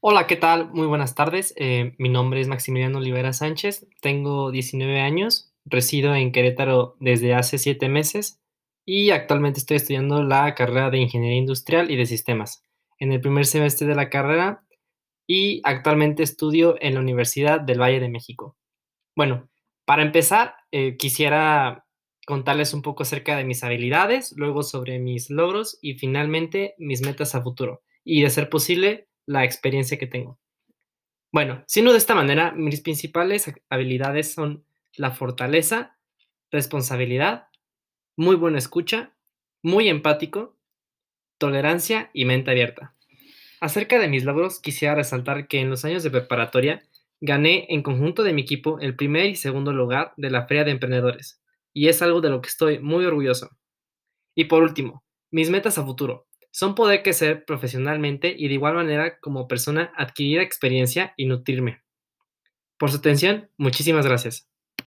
Hola, ¿qué tal? Muy buenas tardes. Eh, mi nombre es Maximiliano Olivera Sánchez, tengo 19 años, resido en Querétaro desde hace 7 meses y actualmente estoy estudiando la carrera de Ingeniería Industrial y de Sistemas en el primer semestre de la carrera y actualmente estudio en la Universidad del Valle de México. Bueno, para empezar, eh, quisiera contarles un poco acerca de mis habilidades, luego sobre mis logros y finalmente mis metas a futuro y, de ser posible, la experiencia que tengo. Bueno, siendo de esta manera, mis principales habilidades son la fortaleza, responsabilidad, muy buena escucha, muy empático, tolerancia y mente abierta. Acerca de mis logros, quisiera resaltar que en los años de preparatoria gané en conjunto de mi equipo el primer y segundo lugar de la Feria de Emprendedores, y es algo de lo que estoy muy orgulloso. Y por último, mis metas a futuro son poder crecer profesionalmente y de igual manera como persona adquirir experiencia y nutrirme. Por su atención, muchísimas gracias.